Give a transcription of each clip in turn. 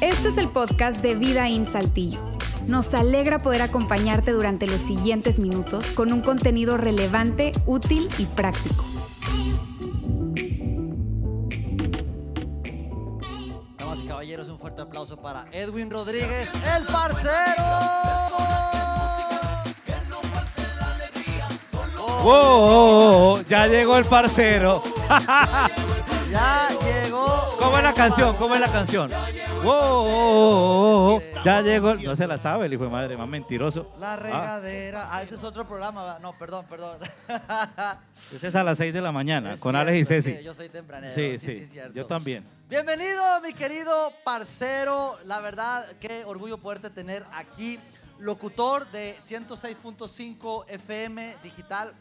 Este es el podcast de Vida en Saltillo. Nos alegra poder acompañarte durante los siguientes minutos con un contenido relevante, útil y práctico. Damas y caballeros, un fuerte aplauso para Edwin Rodríguez, el parcero. ¡Wow! oh, oh, ya llegó el parcero. Ya llegó. ¿Cómo es la canción? ¿Cómo es la canción? ¡Wow! oh, oh, ya llegó. No se la sabe el hijo de madre, más mentiroso. La Ah, regadera. Ah, ese es otro programa. ¿verdad? No, perdón, perdón. ese es a las 6 de la mañana, Es con Alex y cierto, es Ceci. que Yo soy tempranero. Sí, sí, sí. Yo también. Bienvenido, mi querido parcero. La verdad, qué orgullo poderte tener aquí. Locutor de 106.5 FM digital,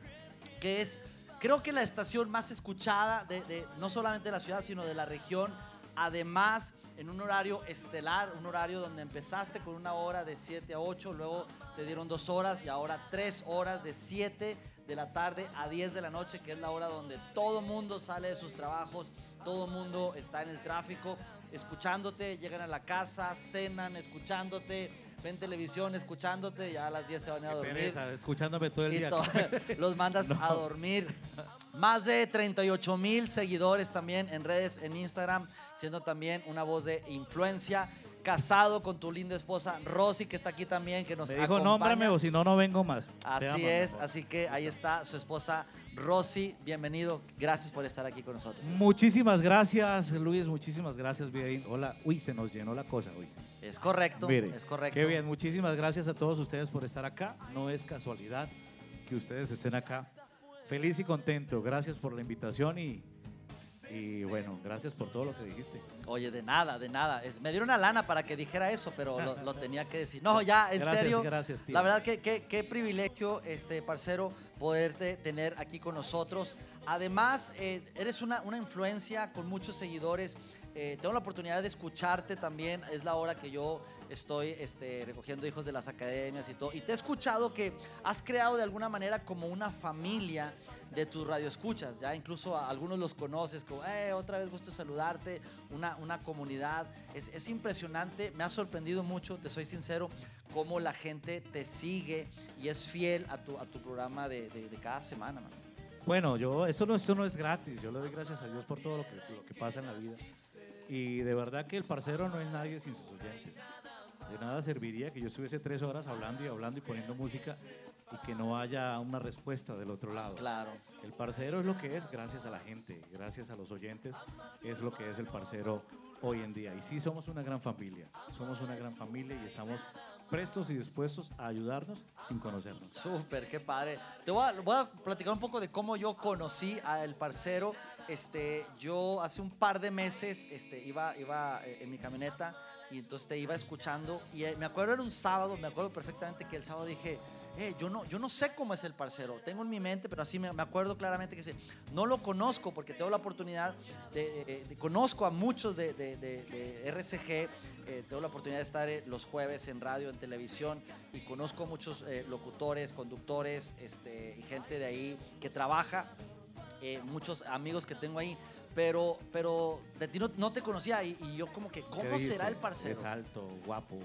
que es, creo que la estación más escuchada de, no solamente de la ciudad, sino de la región. Además, en un horario estelar, un horario donde empezaste con una hora de 7 a 8, luego te dieron dos horas y ahora tres horas de 7 de la tarde a 10 de la noche, que es la hora donde todo mundo sale de sus trabajos, todo mundo está en el tráfico, escuchándote, llegan a la casa, cenan, escuchándote, ven televisión, escuchándote, ya a las 10 se van a dormir Pereza, escuchándome todo el y día. to- los mandas a dormir. Más de 38 mil seguidores también en redes, en Instagram, siendo también una voz de influencia. Casado con tu linda esposa Rosy, que está aquí también, que nos Me dijo, acompaña. nómbrame o si no, no vengo más. Así amo, es, así que ahí está su esposa Rosy. Bienvenido, gracias por estar aquí con nosotros. Muchísimas gracias, Luis. Muchísimas gracias, bien. Hola. Uy, se nos llenó la cosa hoy. Es correcto, Mire, es correcto. Qué bien, muchísimas gracias a todos ustedes por estar acá. No es casualidad que ustedes estén acá. Feliz y contento. Gracias por la invitación y, y bueno, gracias por todo lo que dijiste. Oye, de nada, de nada. Es, me dieron una lana para que dijera eso, pero lo, lo tenía que decir. No, ya, en Gracias, serio. gracias, tío. La verdad que que- qué privilegio, este parcero, poderte tener aquí con nosotros. Además, eh, eres una, una influencia con muchos seguidores. Eh, tengo la oportunidad de escucharte también. Es la hora que yo estoy este, recogiendo hijos de las academias y todo. Y te he escuchado que has creado de alguna manera como una familia de tus radioescuchas, ya incluso a algunos los conoces, como, eh, otra vez gusto saludarte, una, una comunidad, es, es impresionante, me ha sorprendido mucho, te soy sincero, cómo la gente te sigue y es fiel a tu, a tu programa de, de- cada semana, man. Bueno, yo, esto no, esto no es gratis. Yo le doy gracias a Dios por todo lo que, lo que pasa en la vida. Y de verdad que el parcero no es nadie sin sus oyentes. De nada serviría que yo estuviese tres horas hablando y hablando y poniendo música y que no haya una respuesta del otro lado. Claro. El parcero es lo que es gracias a la gente, gracias a los oyentes, es lo que es el parcero hoy en día. Y sí, somos una gran familia, somos una gran familia y estamos prestos y dispuestos a ayudarnos sin conocernos. Súper, qué padre. Te voy a, voy a platicar un poco de cómo yo conocí al parcero. Este, yo hace un par de meses este, iba, iba eh, en mi camioneta y entonces te iba escuchando. Y eh, me acuerdo era un sábado, me acuerdo perfectamente que el sábado dije, eh, yo, no, yo no sé cómo es el parcero. Tengo en mi mente, pero así me, me acuerdo claramente que sé, no lo conozco porque tengo la oportunidad de, de- conozco a muchos de, de- RCG. eh, tengo la oportunidad de estar eh, los jueves en radio, en televisión y conozco a muchos eh, locutores, conductores este, y gente de ahí que trabaja, eh, muchos amigos que tengo ahí, pero, pero de ti no, no te conocía y, y yo como que, ¿Qué ¿cómo será el parcero? Es alto, guapo,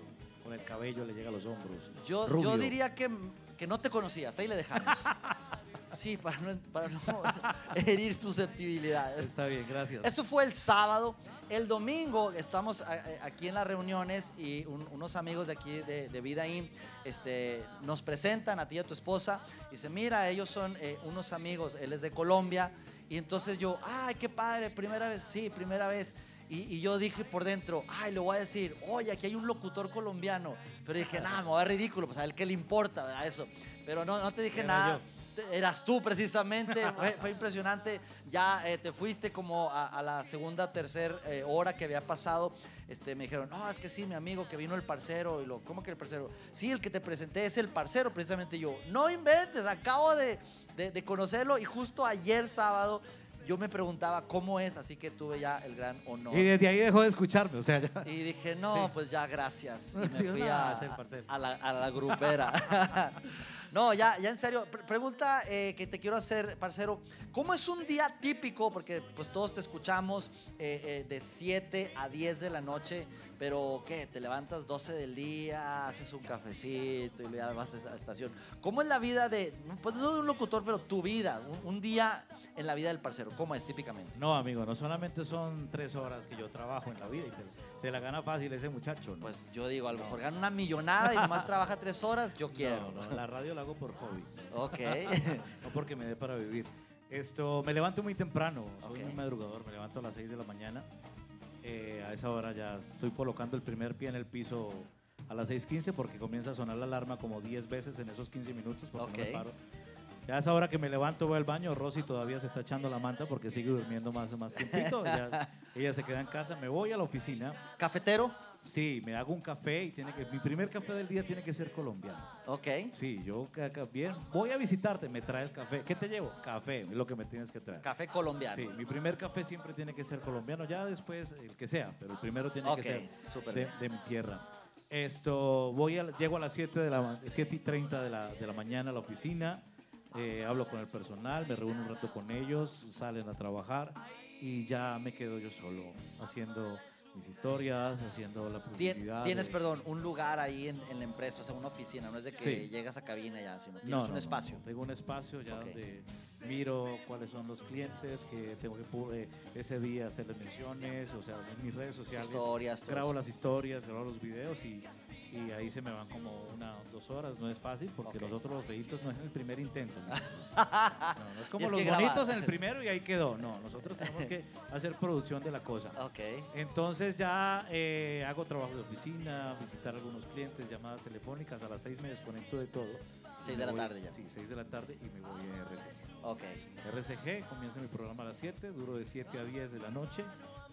con el cabello le llega a los hombros. Yo, rubio. yo diría que, que no te conocías, ahí le dejamos. Sí, para no, para no herir susceptibilidades. Está bien, gracias. Eso fue el sábado. El domingo estamos a- a- aquí en las reuniones y un- unos amigos de aquí de, de Vida In este, nos presentan a ti y a tu esposa. Y dice, mira, ellos son eh, unos amigos, él es de Colombia. Y entonces yo, ay, qué padre, primera vez, sí, primera vez. Y, y yo dije por dentro, ay, le voy a decir, oye, aquí hay un locutor colombiano. Pero dije, nada, me va a ridículo, pues a él qué le importa, ¿verdad? Eso. Pero no, no te dije nada. yo. Eras tú precisamente, fue, fue impresionante. Ya eh, te fuiste como a, a la segunda, tercera hora que había pasado. Este, me dijeron, no, es que sí, mi amigo que vino el parcero. Y lo, ¿cómo que el parcero? Sí, el que te presenté es el parcero, precisamente yo. No inventes, acabo de, de- de conocerlo y justo ayer sábado yo me preguntaba cómo es, así que tuve ya el gran honor. Y desde ahí dejó de escucharme, o sea, ya. Y dije, no, pues ya, gracias. Y me fui a, a la, a la grupera. No, ya, ya en serio. Pre- pregunta eh, que te quiero hacer, parcero. ¿Cómo es un día típico? Porque pues todos te escuchamos eh, eh, de 7 a 10 de la noche, pero ¿qué? Te levantas 12 del día, haces un cafecito y ya vas a esa estación. ¿Cómo es la vida de, pues no de un locutor, pero tu vida? Un, un día en la vida del parcero. ¿Cómo es típicamente? No, amigo, no solamente son tres horas que yo trabajo en la vida y te- se la gana fácil ese muchacho. ¿no? Pues yo digo, a lo mejor gana una millonada y nomás trabaja 3 horas, yo quiero. No, no, la radio la hago por hobby, Ok. no porque me dé para vivir. Esto, me levanto muy temprano, soy muy madrugador, me levanto a las 6 de la mañana. Eh, a esa hora ya estoy colocando el primer pie en el piso a las 6.15 porque comienza a sonar la alarma como 10 veces en esos 15 minutos porque no Ok. me paro. Ya a esa hora que me levanto voy al baño, Rosy todavía se está echando la manta porque sigue durmiendo más, más tiempito. ya- ella se queda en casa, me voy a la oficina. ¿Cafetero? Sí, me hago un café y tiene que, mi primer café del día tiene que ser colombiano. Ok. Sí, yo bien, voy a visitarte, me traes café. ¿Qué te llevo? Café, es lo que me tienes que traer. Café colombiano. Sí, mi primer café siempre tiene que ser colombiano, ya después el que sea, pero el primero tiene Ok, que ser de, de mi tierra. Esto, voy a, llego a las 7, de la, ma- 7 y 30 de la, de la mañana a la oficina, eh, hablo con el personal, me reúno un rato con ellos, salen a trabajar y ya me quedo yo solo haciendo mis historias, haciendo la publicidad. Tienes, de- perdón, un lugar ahí en, en la empresa, o sea, una oficina, no es de que Sí. llegas a cabina ya, sino tienes No, un no, espacio. no. Tengo un espacio ya Ok. donde miro cuáles son los clientes que tengo que eh, ese día hacerles menciones, o sea, en mis redes sociales. Historias, Grabo las historias, grabo los videos y, y ahí se me van como una o dos horas. No es fácil porque Ok. nosotros los viejitos no es en el primer intento. ¿no? No, no es como los grabar. bonitos en el primero y ahí quedó. No, nosotros tenemos que hacer producción de la cosa. Ok. Entonces ya eh, hago trabajo de oficina, visitar algunos clientes, llamadas telefónicas. A las seis me desconecto de todo. Seis de la voy- tarde ya. Sí, seis de la tarde y me voy a RCG. Ok. RCG, comienza mi programa a las 7, duro de 7 a 10 de la noche,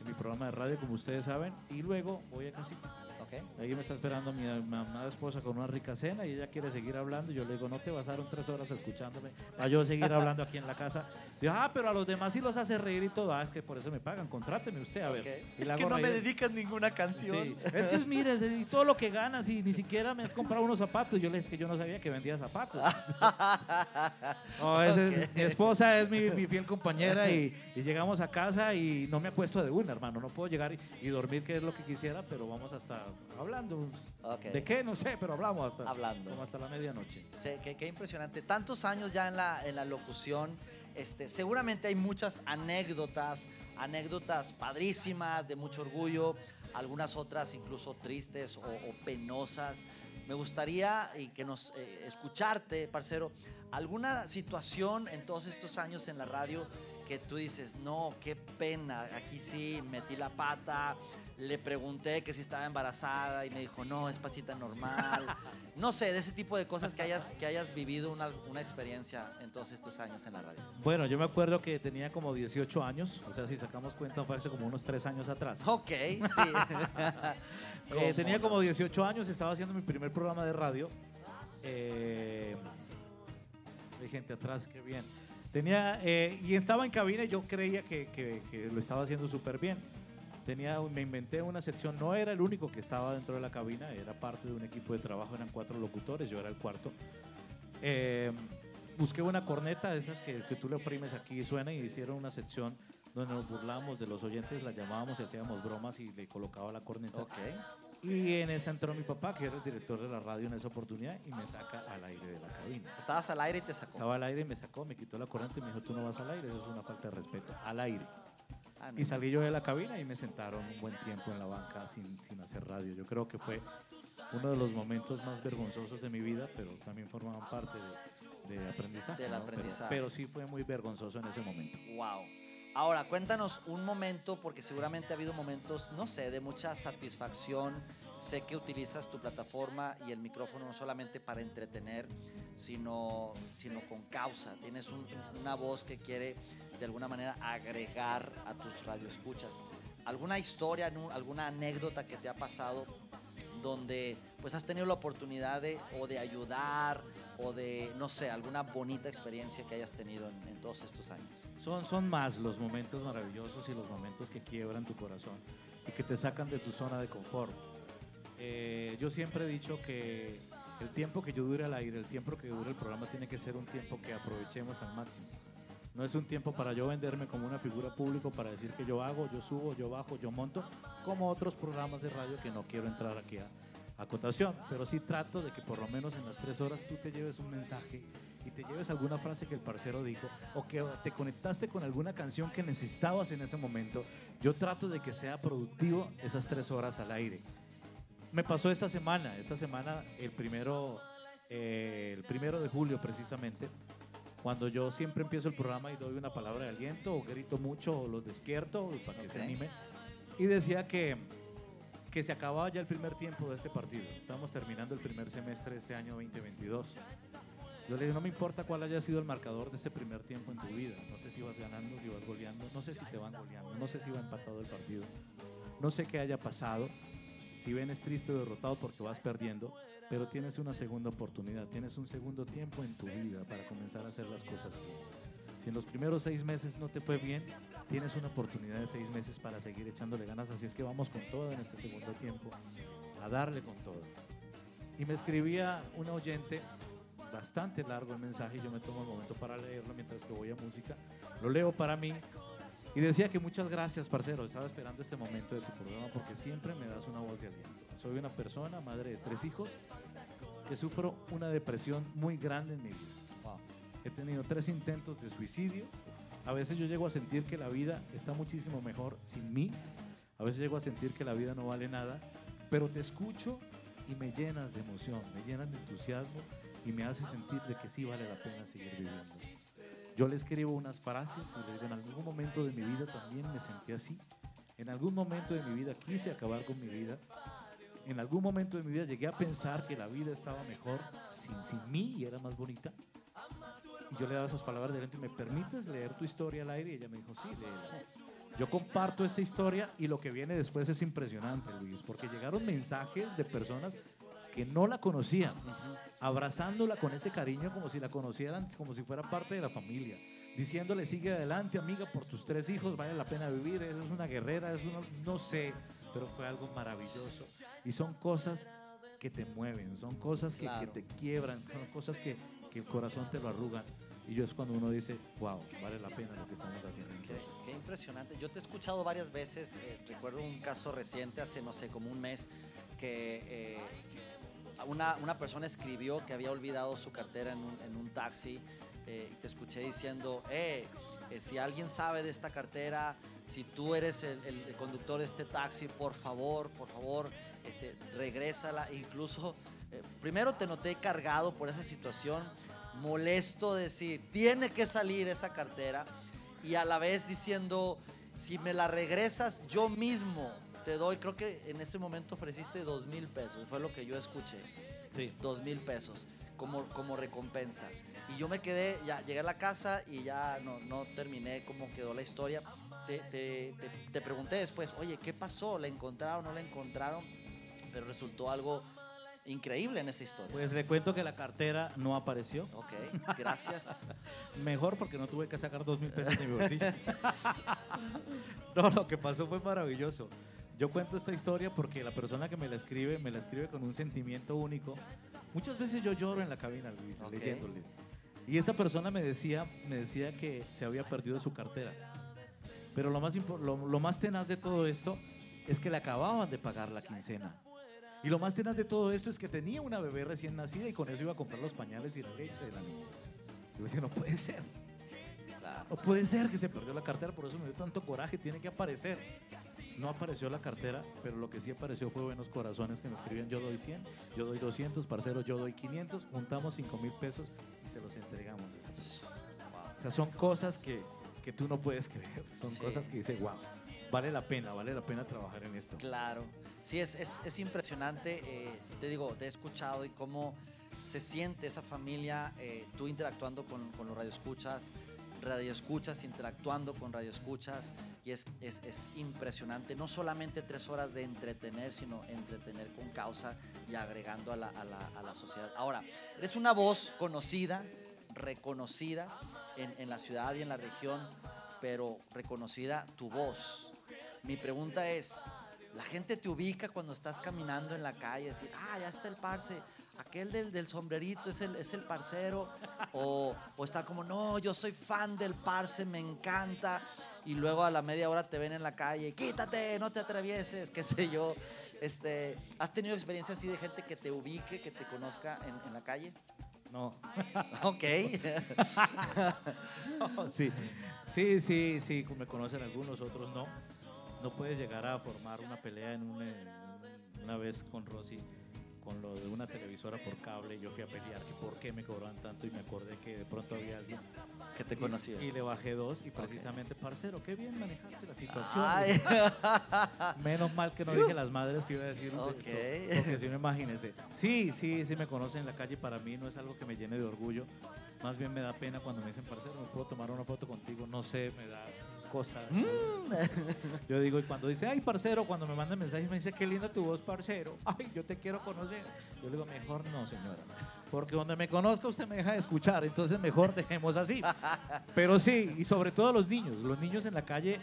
en mi programa de radio, como ustedes saben, y luego voy a casita. Ok. Ahí me está esperando mi mamá esposa con una rica cena y ella quiere seguir hablando. Y yo le digo, no te basaron tres horas escuchándome para yo seguir hablando aquí en la casa. Digo, ah, pero a los demás sí los hace reír y todo. Ah, es que por eso me pagan, contráteme usted, a ver. Es que no me dedicas ninguna canción. Sí, Es que mire, y todo lo que ganas y ni siquiera me has comprado unos zapatos. Yo le dije que yo no sabía que vendía zapatos. No, esa es- mi esposa es mi, mi fiel compañera y, y llegamos a casa y no me acuesto de una, hermano. No puedo llegar y, y dormir, que es lo que quisiera, pero vamos hasta hablando. Ok. ¿De qué? No sé, pero hablamos hasta, Hablando. como hasta la medianoche. Sí, qué, qué impresionante. Tantos años ya en la, en la locución. Este, seguramente hay muchas anécdotas, anécdotas padrísimas, de mucho orgullo, algunas otras incluso tristes o, o penosas. Me gustaría y que nos eh, escucharte, parcero, alguna situación en todos estos años en la radio que tú dices, no, qué pena, aquí sí metí la pata, le pregunté que si estaba embarazada y me dijo, no, es pasita normal. No sé, de ese tipo de cosas que hayas, que hayas vivido una, una experiencia en todos estos años en la radio. Bueno, yo me acuerdo que tenía como 18 años, o sea, si sacamos cuenta, fue hace como unos 3 años atrás. Ok, sí. Eh, ¿Cómo tenía como 18 años, estaba haciendo mi primer programa de radio. Eh, hay gente atrás, qué bien. Tenía, eh, y estaba en cabina y yo creía que, que- que lo estaba haciendo súper bien. Tenía, me inventé una sección, no era el único que estaba dentro de la cabina, era parte de un equipo de trabajo, eran cuatro locutores, yo era el cuarto. Eh, busqué una corneta, de esas que, que tú le oprimes aquí y suena, y hicieron una sección donde nos burlábamos de los oyentes, la llamábamos y hacíamos bromas y le colocaba la corneta. Ok. Y en esa entró mi papá, que era el director de la radio en esa oportunidad, y me saca al aire de la cabina. Estabas al aire y te sacó. Estaba al aire y me sacó, me quitó la corriente y me dijo, tú no vas al aire, eso es una falta de respeto. Al aire. Ah, no. Y salí yo de la cabina y me sentaron un buen tiempo en la banca sin, sin hacer radio. Yo creo que fue uno de los momentos más vergonzosos de mi vida, pero también formaban parte de, de aprendizaje. Del ¿no? Pero- aprendizaje. Pero, sí fue muy vergonzoso en ese momento. Wow. Ahora, cuéntanos un momento, porque seguramente ha habido momentos, no sé, de mucha satisfacción. Sé que utilizas tu plataforma y el micrófono no solamente para entretener, sino, sino con causa. Tienes un- una voz que quiere de alguna manera agregar a tus radioescuchas. ¿Alguna historia, alguna anécdota que te ha pasado donde pues has tenido la oportunidad de o de ayudar o de, no sé, alguna bonita experiencia que hayas tenido en- en todos estos años? Son, son más los momentos maravillosos y los momentos que quiebran tu corazón y que te sacan de tu zona de confort. Eh, yo siempre he dicho que El tiempo que yo dure al aire, el tiempo que dure el programa tiene que ser un tiempo que aprovechemos al máximo. No es un tiempo para yo venderme como una figura pública, para decir que yo hago, yo subo, yo bajo, yo monto, como otros programas de radio que no quiero entrar aquí a, a cotación. Pero sí trato de que por lo menos en las tres horas tú te lleves un mensaje y te lleves alguna frase que el parcero dijo o que te conectaste con alguna canción que necesitabas en ese momento. Yo trato de que sea productivo esas tres horas al aire. Me pasó esta semana, esta semana el primero, eh, el primero de julio precisamente, cuando yo siempre empiezo el programa y doy una palabra de aliento o grito mucho o los despierto para que se Ok. anime. Y decía que, que se acababa ya el primer tiempo de este partido. Estábamos terminando el primer semestre de este año 2022. Yo le dije, no me importa cuál haya sido el marcador de este primer tiempo en tu vida. No sé si vas ganando, si vas goleando, no sé si te van goleando, no sé si va empatado el partido. No sé qué haya pasado. Si vienes triste o derrotado porque vas perdiendo, pero tienes una segunda oportunidad, tienes un segundo tiempo en tu vida para comenzar a hacer las cosas bien. Si en los primeros seis meses no te fue bien, tienes una oportunidad de seis meses para seguir echándole ganas. Así es que vamos con todo en este segundo tiempo, a darle con todo. Y me escribía una oyente, bastante largo el mensaje, yo me tomo el momento para leerlo mientras que voy a música. Lo leo para mí y decía que muchas gracias, parcero. Estaba esperando este momento de tu programa porque siempre me das una voz de aliento. Soy una persona, madre de tres hijos, que sufro una depresión muy grande en mi vida. He tenido tres intentos de suicidio. A veces yo llego a sentir que la vida está muchísimo mejor sin mí. A veces llego a sentir que la vida no vale nada. Pero te escucho y me llenas de emoción, me llenas de entusiasmo y me hace sentir de que sí vale la pena seguir viviendo. Yo le escribo unas frases y le digo, en algún momento de mi vida también me sentí así. En algún momento de mi vida quise acabar con mi vida. En algún momento de mi vida llegué a pensar que la vida estaba mejor sin, sin mí y era más bonita. Y yo le daba esas palabras de aliento y me permites leer tu historia al aire y ella me dijo, sí, léela. Yo comparto esta historia y lo que viene después es impresionante, Luis, porque llegaron mensajes de personas que no la conocían, abrazándola con ese cariño como si la conocieran, como si fuera parte de la familia, diciéndole sigue adelante amiga por tus tres hijos, vale la pena vivir, esa es una guerrera, es una, no sé, pero fue algo maravilloso. Y son cosas que te mueven, son cosas que, te quiebran, son cosas que, que el corazón te lo arrugan. Y yo es cuando uno dice, wow, vale la pena lo que estamos haciendo. Qué, qué impresionante. Yo te he escuchado varias veces. eh, recuerdo un caso reciente, hace no sé, como un mes, que eh, una, una persona escribió que había olvidado su cartera en un, en un taxi. eh, y te escuché diciendo, eh, eh, si alguien sabe de esta cartera, si tú eres el, conductor de este taxi, por favor, por favor, este, regrésala. Incluso, eh, primero te noté cargado por esa situación, molesto de decir, tiene que salir esa cartera y a la vez diciendo, si me la regresas yo mismo, te doy, creo que en ese momento ofreciste dos mil pesos, fue lo que yo escuché, Sí. dos mil pesos como, como recompensa. Y yo me quedé, ya llegué a la casa y ya no, no terminé cómo quedó la historia. Te, te- te- te pregunté después, oye, ¿qué pasó? ¿La encontraron o no la encontraron? Pero resultó algo increíble en esa historia. Pues le cuento que la cartera no apareció. Ok, gracias. Mejor porque no tuve que sacar dos mil pesos de mi bolsillo. no, lo que pasó fue maravilloso. Yo cuento esta historia porque la persona que me la escribe, me la escribe con un sentimiento único. Muchas veces yo lloro en la cabina, Luis, Ok. leyéndoles. Y esta persona me decía, me decía que se había perdido su cartera. Pero lo más, lo, lo más tenaz de todo esto es que le acababan de pagar la quincena. Y lo más tenaz de todo esto es que tenía una bebé recién nacida y con eso iba a comprar los pañales y la leche de la niña. Yo decía, no puede ser. No puede ser que se perdió la cartera, por eso me dio tanto coraje, tiene que aparecer. No apareció la cartera, pero lo que sí apareció fue buenos corazones que me escribían, yo doy 100, yo doy 200, parcero, yo doy 500, juntamos 5 mil pesos y se los entregamos. O sea, son cosas que, que tú no puedes creer, son Sí. cosas que dices, wow, vale la pena, vale la pena trabajar en esto. Claro, sí, es, es, es impresionante. eh, te digo, te he escuchado y cómo se siente esa familia, eh, tú interactuando con, con los radioescuchas, radioescuchas interactuando con radioescuchas, y es, es, es impresionante. No solamente tres horas de entretener, sino entretener con causa y agregando a la, a la, a la sociedad. Ahora, eres una voz conocida, reconocida en, en la ciudad y en la región, pero reconocida tu voz. Mi pregunta es, la gente te ubica cuando estás caminando en la calle, decir, ah, ya está el parce, aquel del, del sombrerito es el, es el parcero, o, o está como, no, yo soy fan del parce, me encanta, y luego a la media hora te ven en la calle, quítate, no te atravieses, qué sé yo. Este, ¿Has tenido experiencia así de gente que te ubique, que te conozca en, en la calle? No. Ok. sí, sí, sí, sí, me conocen algunos, otros no. No puedes llegar a formar una pelea en una, en una vez con Rosy con lo de una televisora por cable. Yo fui a pelear que por qué me cobraban tanto y me acordé que de pronto había alguien que te conocía. Y, le bajé dos y precisamente, parcero, qué bien manejaste la situación. Ay. Menos mal que no dije las madres que iba a decir de eso, porque si no imagínese. Sí, sí, sí me conocen en la calle, para mí no es algo que me llene de orgullo. Más bien me da pena cuando me dicen, parcero, ¿me puedo tomar una foto contigo? No sé, me da cosa. Mm. Yo digo, y cuando dice, ay, parcero, cuando me manda mensajes me dice, qué linda tu voz, parcero. Ay, yo te quiero conocer. Yo le digo, mejor no, señora. Porque donde me conozca usted me deja de escuchar, entonces mejor dejemos así. Pero sí, y sobre todo los niños. Los niños en la calle,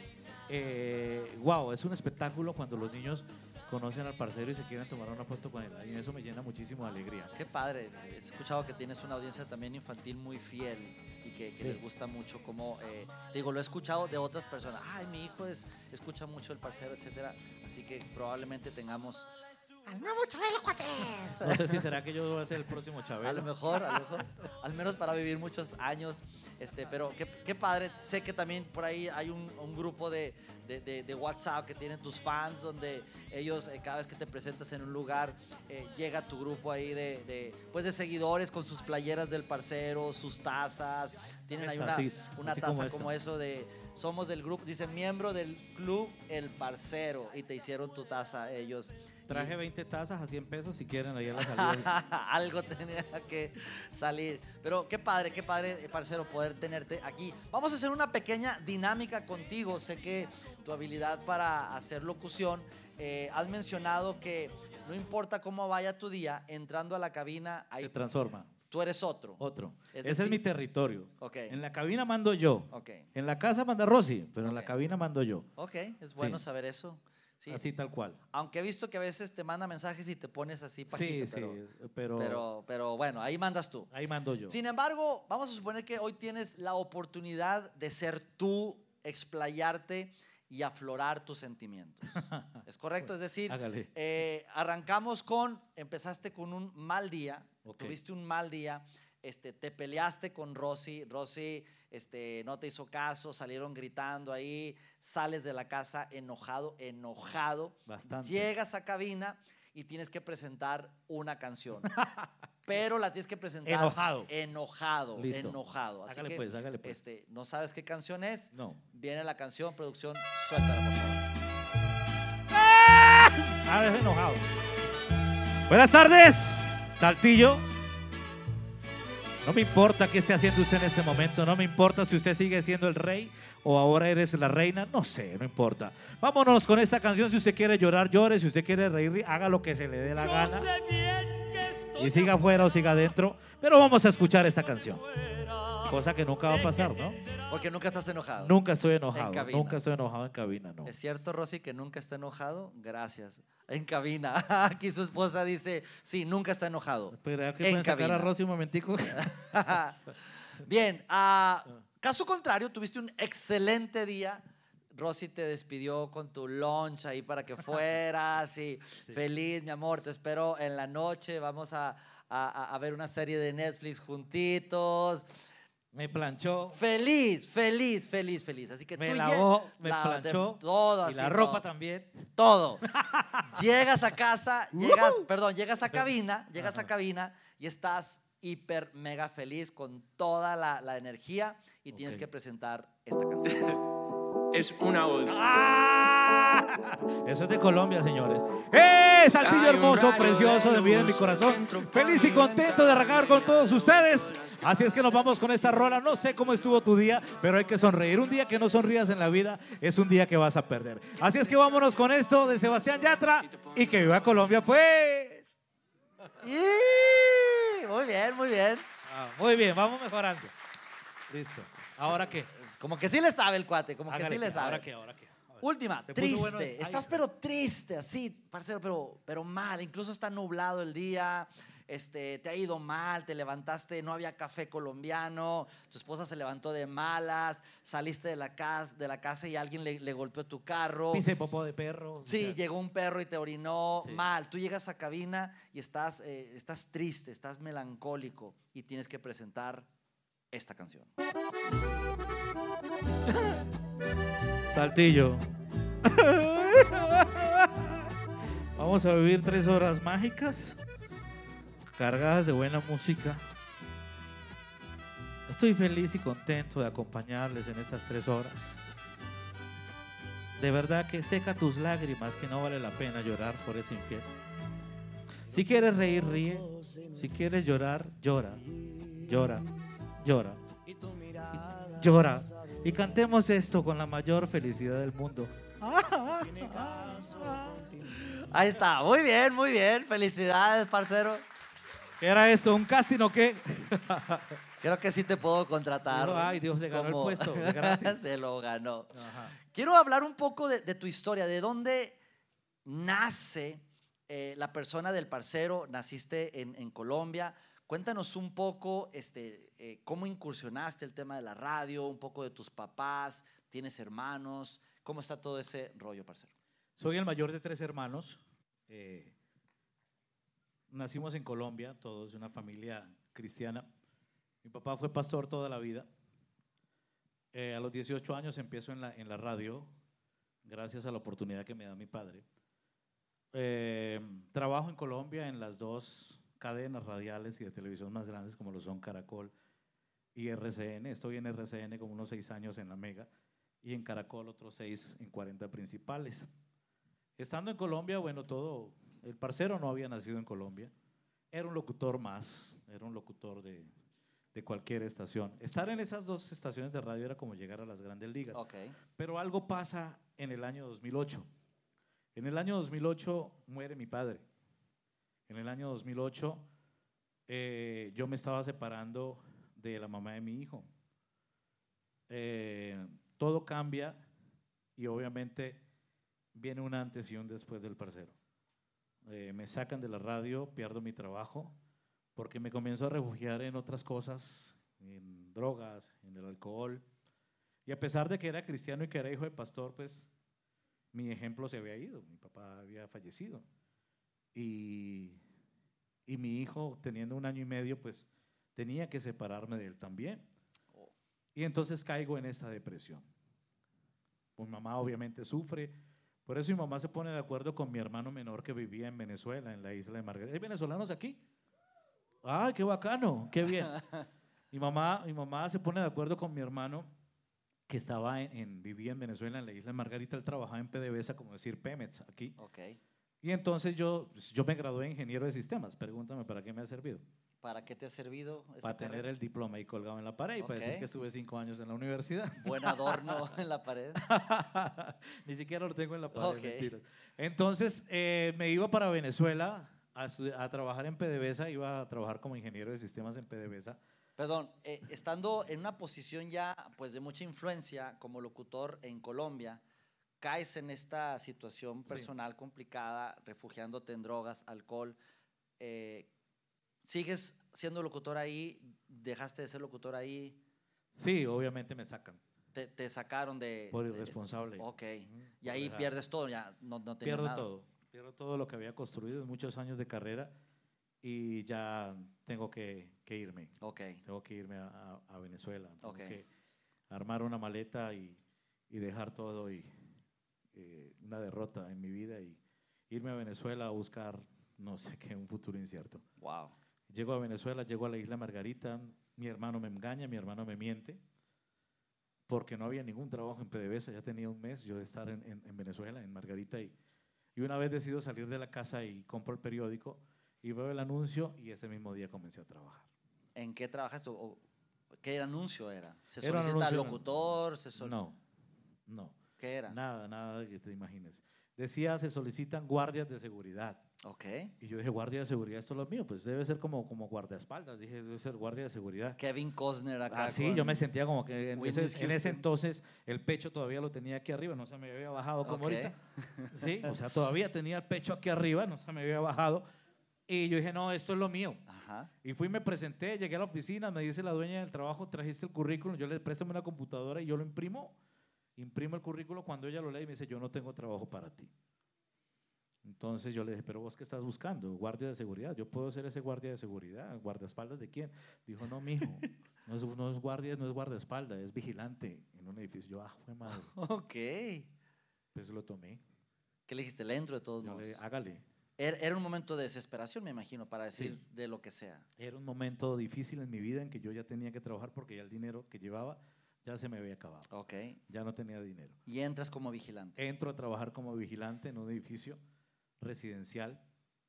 eh, wow, es un espectáculo cuando los niños conocen al parcero y se quieren tomar una foto con él. Y eso me llena muchísimo de alegría. Qué padre. He escuchado que tienes una audiencia también infantil muy fiel y que, les gusta mucho como, eh, digo, lo he escuchado de otras personas. Ay, mi hijo es, escucha mucho el parcero, etcétera. Así que probablemente tengamos al nuevo Chabelo Cuates. No sé si será que yo voy a ser el próximo Chabelo. A lo mejor, a lo mejor. al menos para vivir muchos años. Este, pero qué, qué padre. Sé que también por ahí hay un, un grupo de, de, de, WhatsApp que tienen tus fans, donde ellos, eh, cada vez que te presentas en un lugar, eh, llega tu grupo ahí de, pues de seguidores con sus playeras del parcero, sus tazas. Tienen ahí una, una taza como, eso de somos del grupo, dice miembro del club El Parcero y te hicieron tu taza ellos. Traje 20 tazas a 100 pesos si quieren ahí a la salida. Algo tenía que salir. Pero qué padre, qué padre, parcero, poder tenerte aquí. Vamos a hacer una pequeña dinámica contigo. Sé que tu habilidad para hacer locución, eh, has mencionado que no importa cómo vaya tu día, entrando a la cabina, ahí se transforma. Tú eres otro. Otro. Ese es mi territorio. Okay. En la cabina mando yo. Okay. En la casa manda Rosy, pero en la cabina mando yo. Ok, es bueno saber eso. Así tal cual. Aunque he visto que a veces te manda mensajes y te pones así pajito, sí, pero, sí, pero, pero, bueno, ahí mandas tú. Ahí mando yo. Sin embargo, vamos a suponer que hoy tienes la oportunidad de ser tú, explayarte y aflorar tus sentimientos. ¿Es correcto? Es decir, eh, arrancamos con, empezaste con un mal día, tuviste un mal día, este, te peleaste con Rosy, Rosy este, no te hizo caso, salieron gritando ahí, sales de la casa enojado, enojado. Bastante. Llegas a cabina y tienes que presentar una canción. pero la tienes que presentar enojado. Enojado, enojado. Así hágale pues, hágale pues. Este, ¿No sabes qué canción es? No. Viene la canción, producción, suéltala, por favor. ¡Ah! es enojado. Buenas tardes, Saltillo. No me importa qué esté haciendo usted en este momento, no me importa si usted sigue siendo el rey o ahora eres la reina, no sé, no importa. Vámonos con esta canción, si usted quiere llorar, llore, si usted quiere reír, haga lo que se le dé la gana. Y siga afuera o siga adentro, pero vamos a escuchar esta canción. Cosa que nunca va a pasar, ¿no? Porque nunca estás enojado. Nunca estoy enojado. Nunca estoy enojado en cabina, ¿no? ¿Es cierto, Rosy, que nunca está enojado? Gracias. En cabina. Aquí su esposa dice, sí, nunca está enojado. Pero que en sacar a Rosy un momentico. Bien, ah, caso contrario, tuviste un excelente día. Rosy te despidió con tu lunch ahí para que fueras y feliz, mi amor, te espero en la noche, vamos a, a, a ver una serie de Netflix juntitos. Me planchó. Feliz, feliz, feliz, feliz. Así que me tú lavó, me planchó. todo Y la ropa también. Todo. llegas a casa, llegas, perdón, llegas a cabina, llegas a cabina y estás hiper mega feliz con toda la, la energía y tienes que presentar esta canción. es una voz. ¡Ah! Eso es de Colombia, señores. ¡Eh! Saltillo hermoso, precioso de vida en mi corazón. Feliz y contento de arrancar con todos ustedes. Así es que nos vamos con esta rola. No sé cómo estuvo tu día, pero hay que sonreír. Un día que no sonrías en la vida es un día que vas a perder. Así es que vámonos con esto de Sebastián Yatra y que viva Colombia, pues. Muy bien, muy bien. Ah, muy bien, vamos mejorando. Listo. ¿Ahora qué? Como que sí le sabe el cuate, como que sí le sabe. ¿Ahora qué? ¿Ahora qué? Última, triste. bueno es- Estás ay. pero triste, así, parcero, pero, pero mal. Incluso está nublado el día. Este, te ha ido mal, te levantaste, no había café colombiano, tu esposa se levantó de malas, saliste de la casa, de la casa y alguien le, le golpeó tu carro. Pise popó de perro. o Sí, sea, llegó un perro y te orinó Sí. mal. Tú llegas a cabina y estás, eh, estás triste, estás melancólico y tienes que presentar esta canción. Saltillo. Vamos a vivir tres horas mágicas, cargadas de buena música. Estoy feliz y contento de acompañarles en estas tres horas. De verdad que seca tus lágrimas, que no vale la pena llorar por ese infiel. Si quieres reír, ríe. Si quieres llorar, llora. Llora, llora. Llora. Y cantemos esto con la mayor felicidad del mundo. Ahí está, muy bien, muy bien. Felicidades, parcero. ¿Qué era eso? ¿Un casting o qué? Creo que sí te puedo contratar. Dijo, "Ay, Dios, se ganó el puesto, de gratis". se lo ganó. Ajá. Quiero hablar un poco de, de tu historia, de dónde nace eh, la persona del parcero. Naciste en, en Colombia. Cuéntanos un poco este, eh, cómo incursionaste el tema de la radio, un poco de tus papás, tienes hermanos, cómo está todo ese rollo, parcero. Soy el mayor de tres hermanos. eh, nacimos en Colombia, todos de una familia cristiana. Mi papá fue pastor toda la vida. Eh, a los 18 años empiezo en la, en la radio, gracias a la oportunidad que me da mi padre. Trabajo en Colombia en las dos cadenas radiales y de televisión más grandes como lo son Caracol y RCN. Estoy en RCN como unos seis años en la Mega y en Caracol otros seis en 40 principales. Estando en Colombia, bueno, todo, el parcero no había nacido en Colombia, era un locutor más, era un locutor de, de cualquier estación. Estar en esas dos estaciones de radio era como llegar a las grandes ligas. Pero algo pasa en el año 2008. En el año 2008 muere mi padre. En el año 2008 eh, yo me estaba separando de la mamá de mi hijo. Eh, todo cambia y obviamente viene un antes y un después del parcero. Eh, me sacan de la radio, pierdo mi trabajo porque me comienzo a refugiar en otras cosas, en drogas, en el alcohol. Y a pesar de que era cristiano y que era hijo de pastor, pues mi ejemplo se había ido, mi papá había fallecido. Y, y mi hijo, teniendo un año y medio, pues tenía que separarme de él también. Y entonces caigo en esta depresión. Mi mamá obviamente sufre, por eso mi mamá se pone de acuerdo con mi hermano menor que vivía en Venezuela, en la isla de Margarita. ¿Hay venezolanos aquí? ¡Ay, qué bacano! ¡Qué bien! mi, mamá, mi mamá se pone de acuerdo con mi hermano que estaba en, en- vivía en Venezuela, en la isla de Margarita, él trabajaba en PDVSA, como decir Pemex aquí. Ok. Y entonces yo, pues, yo me gradué de ingeniero de sistemas. Pregúntame, ¿para qué me ha servido? ¿Para qué te ha servido esa Para tener el diploma ahí colgado en la pared y para decir que estuve cinco años en la universidad. Buen adorno en la pared. Ni siquiera lo tengo en la pared. Ok. mentiras. Entonces eh, me iba para Venezuela a, a trabajar en PDVSA, iba a trabajar como ingeniero de sistemas en PDVSA. Perdón, eh, estando en una posición ya pues de mucha influencia como locutor en Colombia, caes en esta situación Sí. personal complicada, refugiándote en drogas, alcohol. eh, ¿Sigues siendo locutor ahí? ¿Dejaste de ser locutor ahí? Sí, obviamente me sacan ¿Te, te sacaron de...? por de- irresponsable. Ok. Ujú, Y ahí dejar- pierdes todo, ya no, no tenías Pierdo nada. todo, pierdo todo lo que había construido en muchos años de carrera y ya tengo que, que irme. Ok, Tengo que irme a, a- Venezuela. Tengo Ok. que armar una maleta y, y dejar todo y eh, una derrota en mi vida y irme a Venezuela a buscar, no sé qué, un futuro incierto. wow. Llego a Venezuela, llego a la isla Margarita, mi hermano me engaña, mi hermano me miente, porque no había ningún trabajo en PDVSA, ya tenía un mes yo de estar en, en- en Venezuela, en Margarita, y, y una vez decido salir de la casa y compro el periódico y veo el anuncio y ese mismo día comencé a trabajar. ¿En qué trabajas tú? ¿O ¿Qué anuncio era? ¿Se Era solicita anuncio- locutor? Se sol- No, no. ¿Qué era? Nada, nada que te imagines. Decía, se solicitan guardias de seguridad. Ok. Y yo dije, guardia de seguridad, esto es lo mío. Pues debe ser como, como guardaespaldas. Dije, debe ser guardia de seguridad. Kevin Costner acá. Así, con- yo me sentía como que en ese, en ese entonces el pecho todavía lo tenía aquí arriba, no se me había bajado como Ok. ahorita. Sí, o sea, todavía tenía el pecho aquí arriba, no se me había bajado. Y yo dije, no, esto es lo mío. Ajá. Y fui, me presenté, llegué a la oficina, me dice la dueña del trabajo, trajiste el currículum, yo le préstame una computadora y yo lo imprimo. Imprimo el currículum, cuando ella lo lee me dice, yo no tengo trabajo para ti. Entonces yo le dije, pero vos qué estás buscando, guardia de seguridad, yo puedo ser ese guardia de seguridad, guardaespaldas de quién. Dijo, no, mijo, no es, no es guardia, no es guardaespaldas, es vigilante en un edificio. Yo, ah, jue madre, Ok. pues lo tomé. ¿Qué le dijiste? Le entro de todos modos. le, hágale. Era, era un momento de desesperación, me imagino, para decir de lo que sea. Era un momento difícil en mi vida en que yo ya tenía que trabajar porque ya el dinero que llevaba ya se me había acabado. Ok. Ya no tenía dinero. Y entras como vigilante. Entro a trabajar como vigilante en un edificio residencial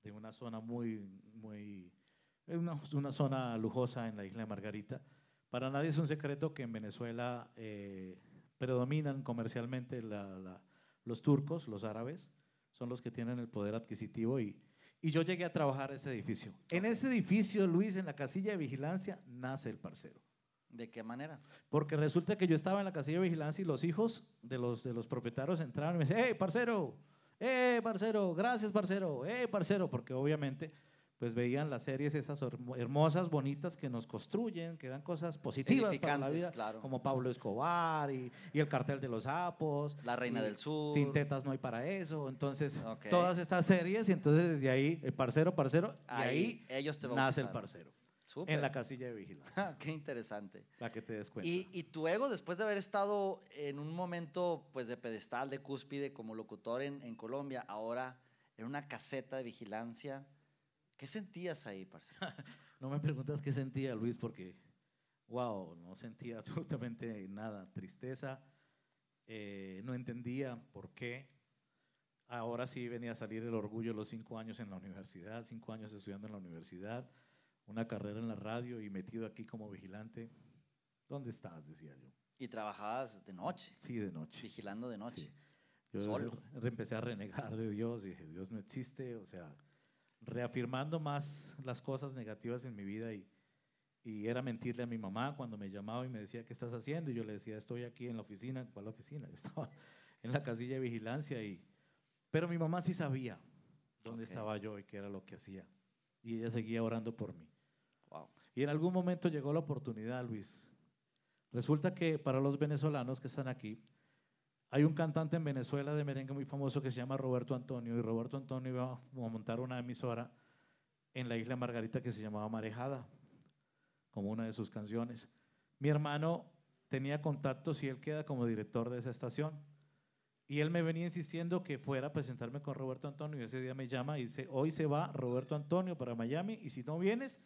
de una zona muy, muy, una, una zona lujosa en la isla de Margarita. Para nadie es un secreto que en Venezuela eh, predominan comercialmente la- la- los turcos, los árabes, son los que tienen el poder adquisitivo y, y yo llegué a trabajar ese edificio. En ese edificio, Luis, en la casilla de vigilancia, nace el parcero. ¿De qué manera? Porque resulta que yo estaba en la casilla de vigilancia y los hijos de los, de los propietarios entraron y me decían, ¡eh, parcero! ¡eh, parcero! ¡Gracias, parcero! ¡eh, parcero! Porque obviamente pues veían las series esas hermo- hermosas, bonitas que nos construyen, que dan cosas positivas para la vida, claro. como Pablo Escobar y, y el cartel de los sapos. La Reina del Sur. Sin tetas no hay para eso. Entonces, todas estas series y entonces desde ahí, el parcero, parcero, y Ahí, ahí, ellos te nace el parcero. Súper. En la casilla de vigilancia, Qué interesante. para que te des cuenta. Y, y tu ego, después de haber estado en un momento pues, de pedestal, de cúspide, como locutor en, en Colombia, ahora en una caseta de vigilancia, ¿qué sentías ahí, parcero? No me preguntas qué sentía Luis porque, wow, no sentía absolutamente nada. Tristeza, eh, no entendía por qué. Ahora sí venía a salir el orgullo de los cinco años en la universidad, cinco años estudiando en la universidad, una carrera en la radio y metido aquí como vigilante. ¿Dónde estás? Decía yo. Y trabajabas de noche, Sí, de noche. vigilando de noche. Sí. Yo Solo. empecé a renegar de Dios y dije, Dios no existe, o sea, reafirmando más las cosas negativas en mi vida y, y era mentirle a mi mamá cuando me llamaba y me decía, ¿qué estás haciendo? Y yo le decía, estoy aquí en la oficina. ¿Cuál oficina? Yo estaba en la casilla de vigilancia y... Pero mi mamá sí sabía dónde estaba yo y qué era lo que hacía. Y ella seguía orando por mí. Y en algún momento llegó la oportunidad, Luis. Resulta que para los venezolanos que están aquí, hay un cantante en Venezuela de merengue muy famoso que se llama Roberto Antonio y Roberto Antonio iba a montar una emisora en la isla Margarita que se llamaba Marejada, como una de sus canciones. Mi hermano tenía contactos y él queda como director de esa estación. Y él me venía insistiendo que fuera a presentarme con Roberto Antonio y ese día me llama y dice, hoy se va Roberto Antonio para Miami y si no vienes,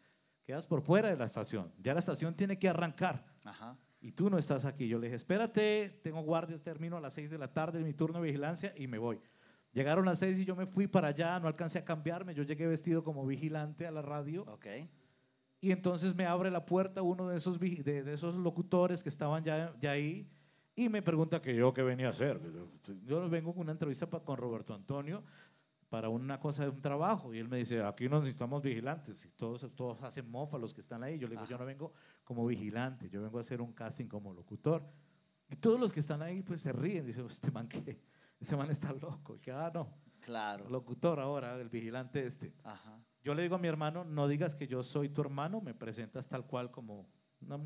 quedas por fuera de la estación. Ya la estación tiene que arrancar Ajá. y tú no estás aquí. Yo le dije, espérate, tengo guardias, termino a las 6 de la tarde mi turno de vigilancia y me voy. Llegaron las 6 y yo me fui para allá, no alcancé a cambiarme, yo llegué vestido como vigilante a la radio y entonces me abre la puerta uno de esos, de, de esos locutores que estaban ya, ya ahí y me pregunta que yo qué venía a hacer. Yo vengo con una entrevista pa- con Roberto Antonio para una cosa de un trabajo y él me dice, aquí no necesitamos vigilantes y todos, todos hacen mofa los que están ahí. Yo le digo, Ajá. yo no vengo como vigilante, yo vengo a hacer un casting como locutor. Y todos los que están ahí pues se ríen, dicen, este man que, este man está loco. Y que, ah, no, Claro. locutor ahora, el vigilante este. Ajá. Yo le digo a mi hermano, no digas que yo soy tu hermano, me presentas tal cual como... una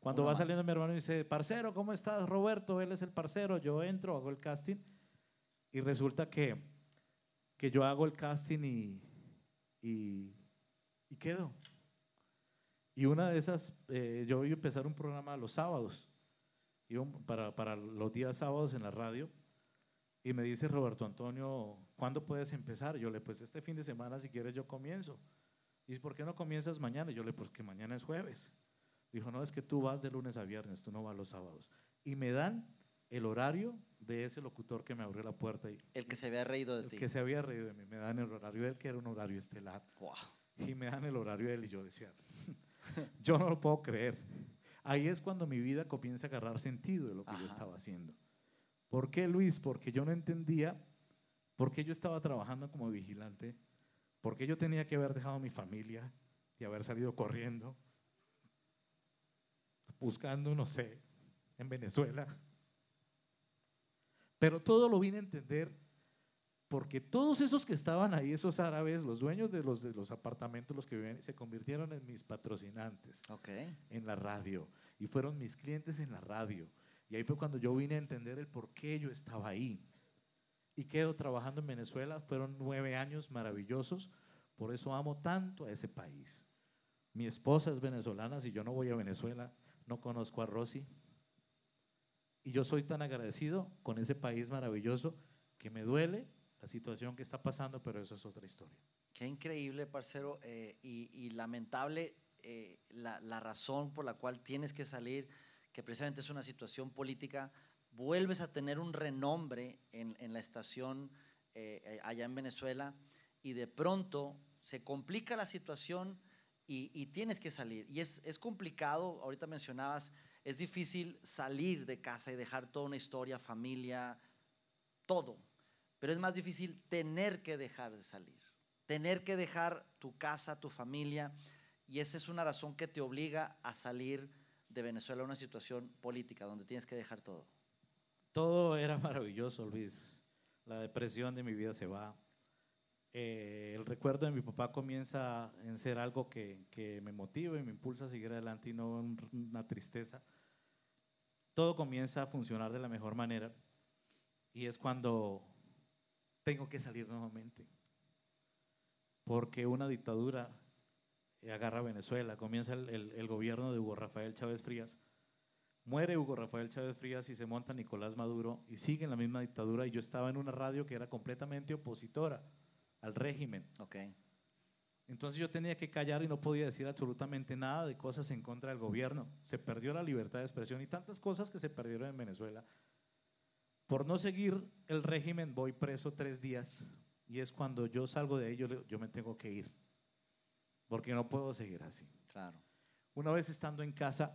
cuando Uno va más. saliendo mi hermano y dice, parcero, ¿cómo estás, Roberto? Él es el parcero, yo entro, hago el casting y resulta que, que yo hago el casting y, y, quedo. Y una de esas, eh, yo iba a empezar un programa los sábados, iba para, para los días sábados en la radio, y me dice Roberto Antonio, ¿cuándo puedes empezar? Yo le, pues este fin de semana, si quieres, yo comienzo. Y dice, ¿por qué no comienzas mañana? Yo le, porque mañana es jueves. Dijo, no, es que tú vas de lunes a viernes, tú no vas los sábados. Y me dan el horario de ese locutor que me abrió la puerta y El que se había reído de el ti. que se había reído de mí. Me dan el horario de él, que era un horario estelar. Wow. Y me dan el horario de él y yo decía, yo no lo puedo creer. Ahí es cuando mi vida comienza a agarrar sentido de lo que yo estaba haciendo. ¿Por qué Luis? Porque yo no entendía por qué yo estaba trabajando como vigilante, por qué yo tenía que haber dejado mi familia y haber salido corriendo, buscando, no sé, en Venezuela. Pero todo lo vine a entender porque todos esos que estaban ahí, esos árabes, los dueños de los, de los apartamentos, los que vivían, se convirtieron en mis patrocinantes en la radio y fueron mis clientes en la radio. Y ahí fue cuando yo vine a entender el por qué yo estaba ahí. Y quedo trabajando en Venezuela, fueron nueve años maravillosos, por eso amo tanto a ese país. Mi esposa es venezolana, si yo no voy a Venezuela, no conozco a Rosy. Y yo soy tan agradecido con ese país maravilloso que me duele la situación que está pasando, pero eso es otra historia. Qué increíble, parcero, eh, y, lamentable eh, la, razón por la cual tienes que salir, que precisamente es una situación política. Vuelves a tener un renombre en, la estación eh, allá en Venezuela y de pronto se complica la situación y, tienes que salir. Y es, es complicado, ahorita mencionabas, es difícil salir de casa y dejar toda una historia, familia, todo pero es más difícil tener que dejar de salir, tener que dejar tu casa, tu familia, y esa es una razón que te obliga a salir de Venezuela a una situación política donde tienes que dejar todo. Todo era maravilloso, Luis. La depresión de mi vida se va. Eh, el recuerdo de mi papá comienza en ser algo que, me motiva y me impulsa a seguir adelante y no una tristeza. Todo comienza a funcionar de la mejor manera y es cuando tengo que salir nuevamente. Porque una dictadura agarra a Venezuela, comienza el, gobierno de Hugo Rafael Chávez Frías, muere Hugo Rafael Chávez Frías y se monta Nicolás Maduro y sigue en la misma dictadura y yo estaba en una radio que era completamente opositora al régimen. Okay. Entonces yo tenía que callar y no podía decir absolutamente nada de cosas en contra del gobierno. Se perdió la libertad de expresión y tantas cosas que se perdieron en Venezuela por no seguir el régimen voy preso tres días y es cuando yo salgo de ahí, yo, me tengo que ir, porque no puedo seguir así. Claro. Una vez estando en casa,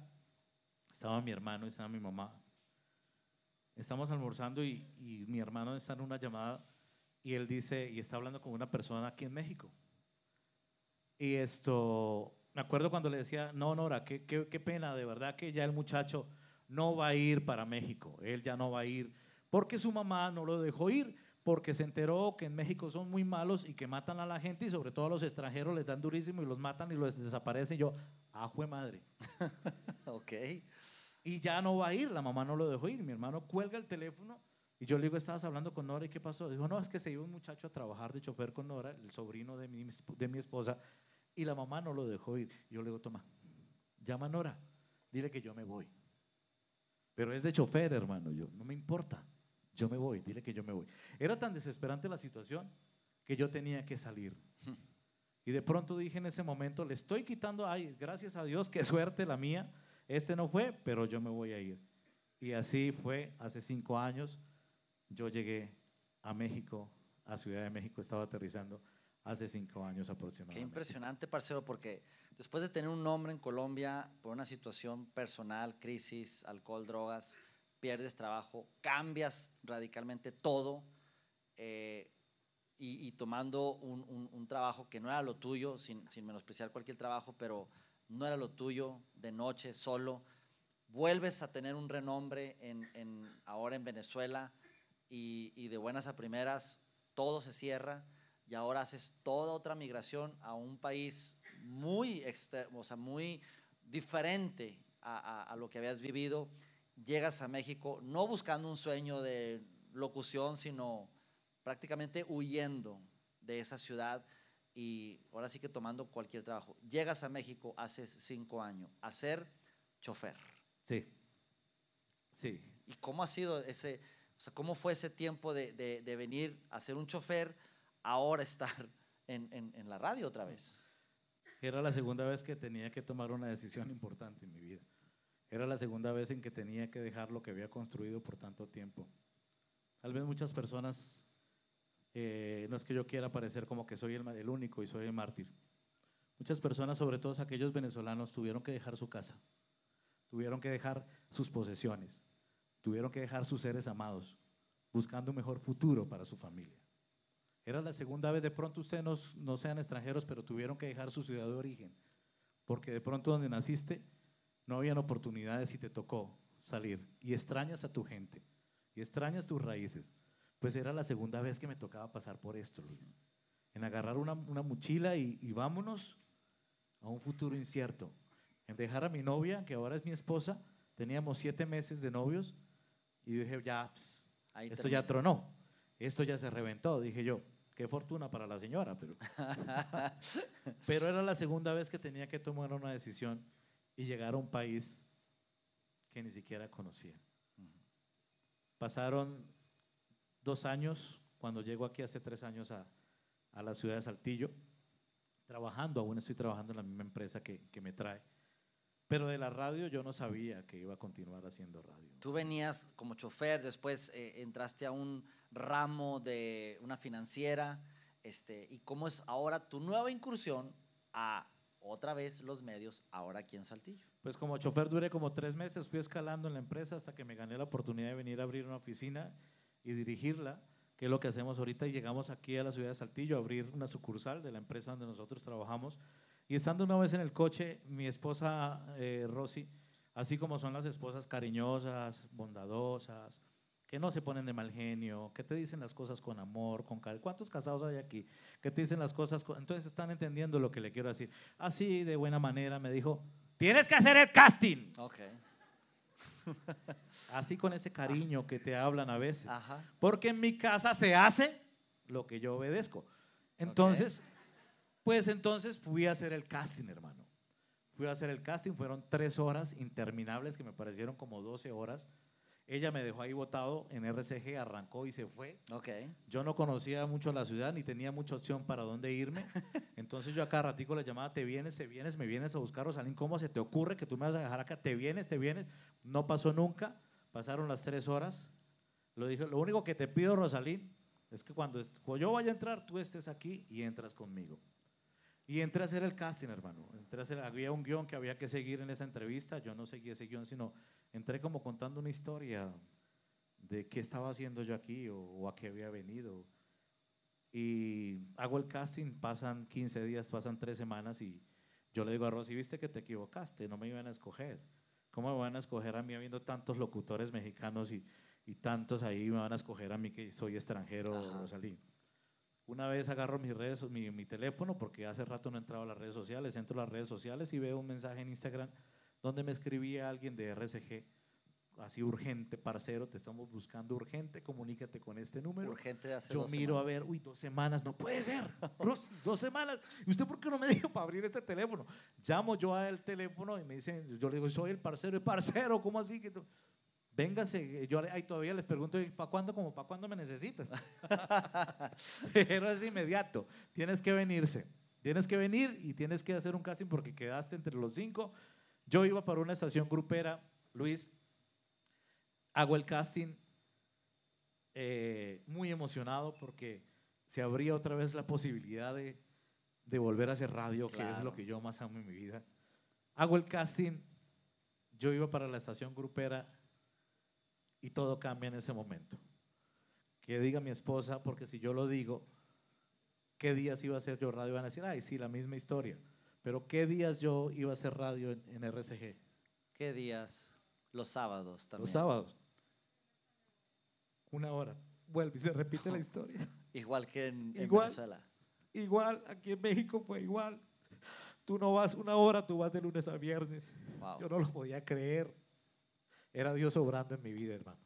estaba mi hermano y estaba mi mamá. Estamos almorzando y, y, mi hermano está en una llamada y él dice, y está hablando con una persona aquí en México. Y esto, me acuerdo cuando le decía, no, Nora, qué, qué, qué pena, de verdad que ya el muchacho no va a ir para México, él ya no va a ir porque su mamá no lo dejó ir, porque se enteró que en México son muy malos y que matan a la gente y sobre todo a los extranjeros les dan durísimo y los matan y los desaparecen. Y yo, ajue madre. ok. Y ya no va a ir, la mamá no lo dejó ir. Mi hermano cuelga el teléfono y yo le digo, estabas hablando con Nora y qué pasó. Dijo, no, es que se iba un muchacho a trabajar de chofer con Nora, el sobrino de mi, de mi esposa, y la mamá no lo dejó ir. Yo le digo, toma, llama a Nora, dile que yo me voy. Pero es de chofer, hermano, yo, no me importa yo me voy, dile que yo me voy. Era tan desesperante la situación que yo tenía que salir. Y de pronto dije en ese momento, le estoy quitando, ay, gracias a Dios, qué suerte la mía, este no fue, pero yo me voy a ir. Y así fue, hace cinco años, yo llegué a México, a Ciudad de México, estaba aterrizando hace cinco años aproximadamente. Qué impresionante, parcero, porque después de tener un nombre en Colombia por una situación personal, crisis, alcohol, drogas, pierdes trabajo, cambias radicalmente todo eh, y, tomando un, trabajo que no era lo tuyo, sin, sin, menospreciar cualquier trabajo, pero no era lo tuyo, de noche, solo, vuelves a tener un renombre en, ahora en Venezuela y, de buenas a primeras todo se cierra y ahora haces toda otra migración a un país muy, o sea, muy diferente a lo que habías vivido llegas a México no buscando un sueño de locución, sino prácticamente huyendo de esa ciudad y ahora sí que tomando cualquier trabajo. Llegas a México hace cinco años a ser chofer. Sí, sí. ¿Y cómo ha sido ese, o sea, cómo fue ese tiempo de, de, venir a ser un chofer, ahora estar en, en, la radio otra vez? Era la segunda vez que tenía que tomar una decisión importante en mi vida. Era la segunda vez en que tenía que dejar lo que había construido por tanto tiempo. Tal vez muchas personas, eh, no es que yo quiera parecer como que soy el, el único y soy el mártir. Muchas personas, sobre todo aquellos venezolanos, tuvieron que dejar su casa, tuvieron que dejar sus posesiones, tuvieron que dejar sus seres amados, buscando un mejor futuro para su familia. Era la segunda vez, de pronto ustedes no, no sean extranjeros, pero tuvieron que dejar su ciudad de origen, porque de pronto donde naciste no habían oportunidades y te tocó salir y extrañas a tu gente y extrañas tus raíces. Pues era la segunda vez que me tocaba pasar por esto, Luis. En agarrar una, una mochila y, y vámonos a un futuro incierto. En dejar a mi novia, que ahora es mi esposa, teníamos siete meses de novios y dije, ya, esto ya tronó, esto ya se reventó, dije yo. Qué fortuna para la señora, pero, pero era la segunda vez que tenía que tomar una decisión y llegar a un país que ni siquiera conocía. Pasaron dos años, cuando llego aquí hace tres años a, a la ciudad de Saltillo, trabajando, aún estoy trabajando en la misma empresa que, que me trae. Pero de la radio yo no sabía que iba a continuar haciendo radio. Tú venías como chofer, después eh, entraste a un ramo de una financiera, este, y cómo es ahora tu nueva incursión a otra vez los medios, ahora aquí en Saltillo. Pues como chofer duré como tres meses, fui escalando en la empresa hasta que me gané la oportunidad de venir a abrir una oficina y dirigirla, que es lo que hacemos ahorita. Y llegamos aquí a la ciudad de Saltillo a abrir una sucursal de la empresa donde nosotros trabajamos. Y estando una vez en el coche, mi esposa eh, Rosy, así como son las esposas cariñosas, bondadosas, que no se ponen de mal genio, que te dicen las cosas con amor, con cariño. ¿Cuántos casados hay aquí? Que te dicen las cosas, con... entonces están entendiendo lo que le quiero decir. Así, de buena manera, me dijo, tienes que hacer el casting. Ok. Así con ese cariño que te hablan a veces. Ajá. Porque en mi casa se hace lo que yo obedezco. Entonces, pues entonces fui a hacer el casting, hermano. Fui a hacer el casting, fueron tres horas interminables que me parecieron como 12 horas. Ella me dejó ahí botado en RCG, arrancó y se fue. Ok. Yo no conocía mucho la ciudad ni tenía mucha opción para dónde irme. Entonces yo a cada ratico le llamaba, te vienes, te vienes, me vienes a buscar, Rosalín, ¿cómo se te ocurre que tú me vas a dejar acá? Te vienes, te vienes. No pasó nunca, pasaron las tres horas. Lo, dije, lo único que te pido, Rosalín, es que cuando, cuando yo vaya a entrar, tú estés aquí y entras conmigo. Y entré a hacer el casting, hermano. Entré a hacer, había un guion que había que seguir en esa entrevista. Yo no seguí ese guion, sino entré como contando una historia de qué estaba haciendo yo aquí o, o a qué había venido. Y hago el casting, pasan 15 días, pasan 3 semanas y yo le digo a Rosy, viste que te equivocaste, no me iban a escoger. ¿Cómo me van a escoger a mí habiendo tantos locutores mexicanos y, y tantos ahí me van a escoger a mí que soy extranjero. Rosalí? Una vez agarro mis redes, mi, mi teléfono, porque hace rato no he entrado a las redes sociales, entro a las redes sociales y veo un mensaje en Instagram donde me escribía alguien de RCG, así urgente, parcero, te estamos buscando urgente, comunícate con este número. Urgente de hacer Yo dos miro a ver, uy, dos semanas, no puede ser. Dos semanas. ¿Y usted por qué no me dijo para abrir este teléfono? Llamo yo al teléfono y me dicen, yo le digo, soy el parcero, el parcero, ¿cómo así? que tú-?" Véngase, yo le- ahí todavía les pregunto, ¿para cuándo? Como, ¿para cuándo me necesitan? Pero es inmediato, tienes que venirse. Tienes que venir y tienes que hacer un casting porque quedaste entre los cinco. Yo iba para una estación grupera, Luis, hago el casting eh, muy emocionado porque se abría otra vez la posibilidad de, de volver a hacer radio, que es Claro. lo que yo más amo en mi vida. Hago el casting, yo iba para la estación grupera y todo cambia en ese momento. Que diga mi esposa, porque si yo lo digo, ¿qué días iba a hacer yo radio? Van a decir, ay, sí, la misma historia. Pero ¿qué días yo iba a hacer radio en, en RCG? ¿Qué días? Los sábados también. Los sábados. Una hora. Vuelve y se repite la historia. Igual que en, en Igual. Venezuela. Igual, aquí en México fue igual. Tú no vas una hora, tú vas de lunes a viernes. Wow. Yo no lo podía creer. Era Dios obrando en mi vida, hermano.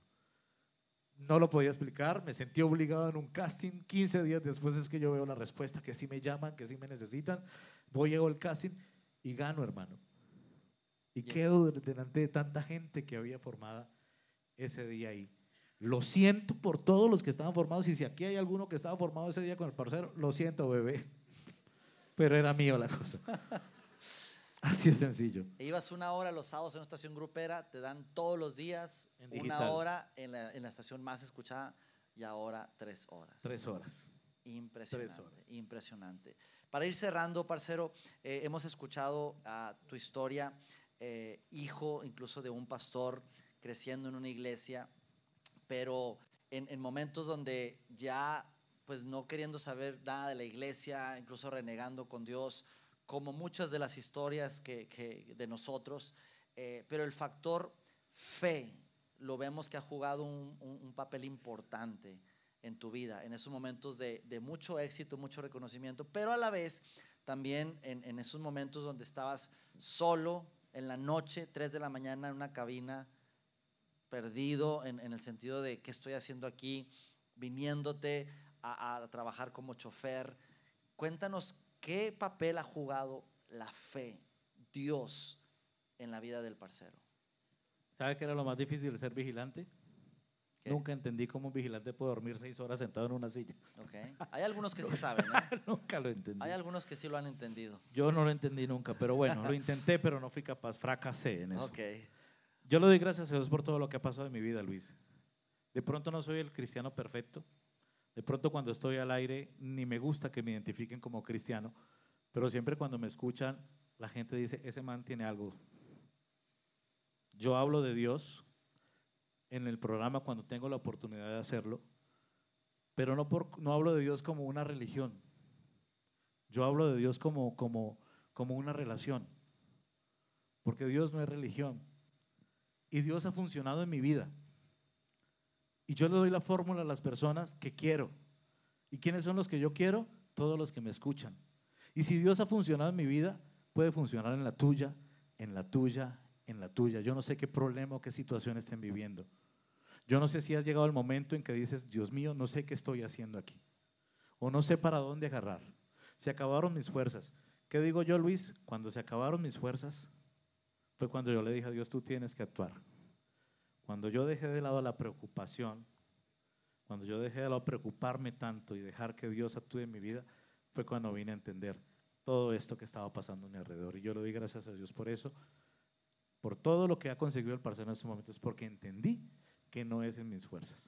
No lo podía explicar, me sentí obligado en un casting. 15 días después es que yo veo la respuesta, que sí me llaman, que sí me necesitan. Voy, llego al casting y gano, hermano. Y Ya. quedo delante de tanta gente que había formada ese día ahí. Lo siento por todos los que estaban formados y si aquí hay alguno que estaba formado ese día con el parcero, lo siento, bebé. Pero era mío la cosa. Así es sencillo. E ibas una hora los sábados en una estación grupera, te dan todos los días una hora en la, en la estación más escuchada y ahora tres horas. Tres horas. Impresionante, Tres horas. impresionante. Para ir cerrando, parcero, eh, hemos escuchado ah, tu historia, eh, hijo incluso de un pastor creciendo en una iglesia, pero en, en momentos donde ya, pues no queriendo saber nada de la iglesia, incluso renegando con Dios, como muchas de las historias que, de nosotros, eh, pero el factor fe lo vemos que ha jugado un, papel importante en tu vida, en esos momentos de, mucho éxito, mucho reconocimiento, pero a la vez también en, esos momentos donde estabas solo en la noche, 3 de la mañana, en una cabina, perdido en, en el sentido de qué estoy haciendo aquí, viniéndote a, a trabajar como chofer. Cuéntanos qué papel ha jugado la fe, Dios, en la vida del parcero. ¿Sabe qué era lo más difícil de ser vigilante? ¿Qué? Nunca entendí cómo un vigilante puede dormir seis horas sentado en una silla. ¿ok? Hay algunos que sí saben, ¿eh? nunca lo entendí. Hay algunos que sí lo han entendido. Yo no lo entendí nunca, pero bueno, lo intenté, pero no fui capaz, fracasé en eso. Ok, Yo le doy gracias a Dios por todo lo que ha pasado en mi vida, Luis. De pronto no soy el cristiano perfecto. De pronto cuando estoy al aire ni me gusta que me identifiquen como cristiano, pero siempre cuando me escuchan la gente dice, ese man tiene algo. Yo hablo de Dios en el programa cuando tengo la oportunidad de hacerlo, pero no, por, no hablo de Dios como una religión. Yo hablo de Dios como, como, como una relación, porque Dios no es religión. Y Dios ha funcionado en mi vida. Y yo le doy la fórmula a las personas que quiero. ¿Y quiénes son los que yo quiero? Todos los que me escuchan. Y si Dios ha funcionado en mi vida, puede funcionar en la tuya, en la tuya, en la tuya. Yo no sé qué problema o qué situación estén viviendo. Yo no sé si has llegado el momento en que dices, Dios mío, no sé qué estoy haciendo aquí. O no sé para dónde agarrar. Se acabaron mis fuerzas. ¿Qué digo yo, Luis? Cuando se acabaron mis fuerzas, fue cuando yo le dije a Dios, tú tienes que actuar. Cuando yo dejé de lado la preocupación, cuando yo dejé de lado preocuparme tanto y dejar que Dios actúe en mi vida, fue cuando vine a entender todo esto que estaba pasando a mi alrededor. Y yo le doy gracias a Dios por eso, por todo lo que ha conseguido el parcero en estos momentos, porque entendí que no es en mis fuerzas,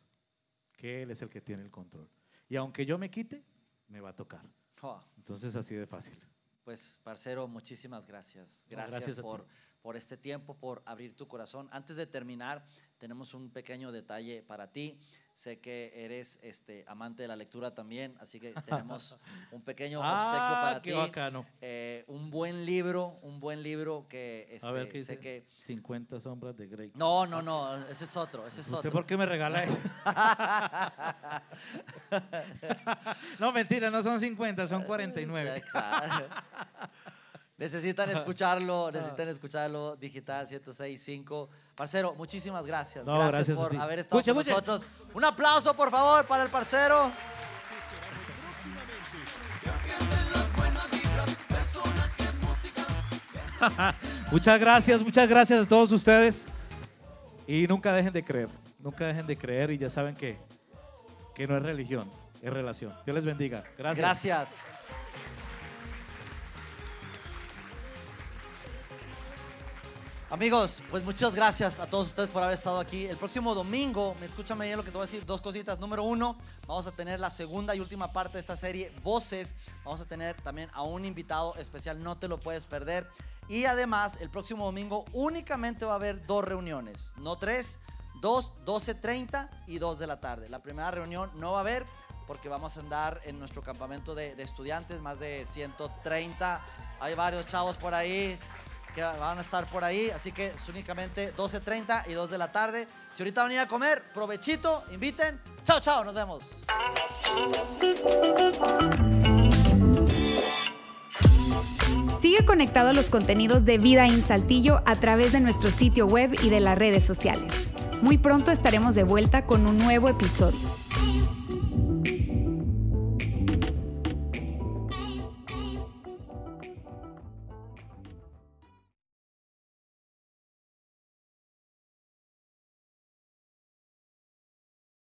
que Él es el que tiene el control. Y aunque yo me quite, me va a tocar. Oh, Entonces así de fácil. pues parcero, muchísimas gracias. No, Gracias, gracias a ti. Por, este tiempo, por abrir tu corazón. Antes de terminar, tenemos un pequeño detalle para ti. Sé que eres este, amante de la lectura también, así que tenemos un pequeño obsequio Ah, para qué ti. Eh, un buen libro, un buen libro que este, A ver qué sé dice. que... 50 sombras de Grey. No, no, no, ese es otro, ese es ¿Usted otro. por qué me regala eso? no, mentira, no son 50, son 49. Exacto. Necesitan escucharlo, necesitan escucharlo digital 1065. Parcero, muchísimas gracias. No, gracias, gracias por haber estado con nosotros. Un aplauso, por favor, para el parcero. Muchas gracias, muchas gracias a todos ustedes. Y nunca dejen de creer, nunca dejen de creer y ya saben que, que no es religión, es relación. Dios les bendiga. Gracias. Gracias. Amigos, pues muchas gracias a todos ustedes por haber estado aquí. El próximo domingo, me escúchame bien lo que te voy a decir, dos cositas. Número uno, vamos a tener la segunda y última parte de esta serie, Voces. Vamos a tener también a un invitado especial, no te lo puedes perder. Y además, el próximo domingo únicamente va a haber dos reuniones, no tres, dos, 12.30 y 2 de la tarde. La primera reunión no va a haber porque vamos a andar en nuestro campamento de, de estudiantes, más de 130. Hay varios chavos por ahí que van a estar por ahí, así que es únicamente 12.30 y 2 de la tarde. Si ahorita van a ir a comer, provechito, inviten. Chao, chao, nos vemos. Sigue conectado a los contenidos de Vida en Saltillo a través de nuestro sitio web y de las redes sociales. Muy pronto estaremos de vuelta con un nuevo episodio.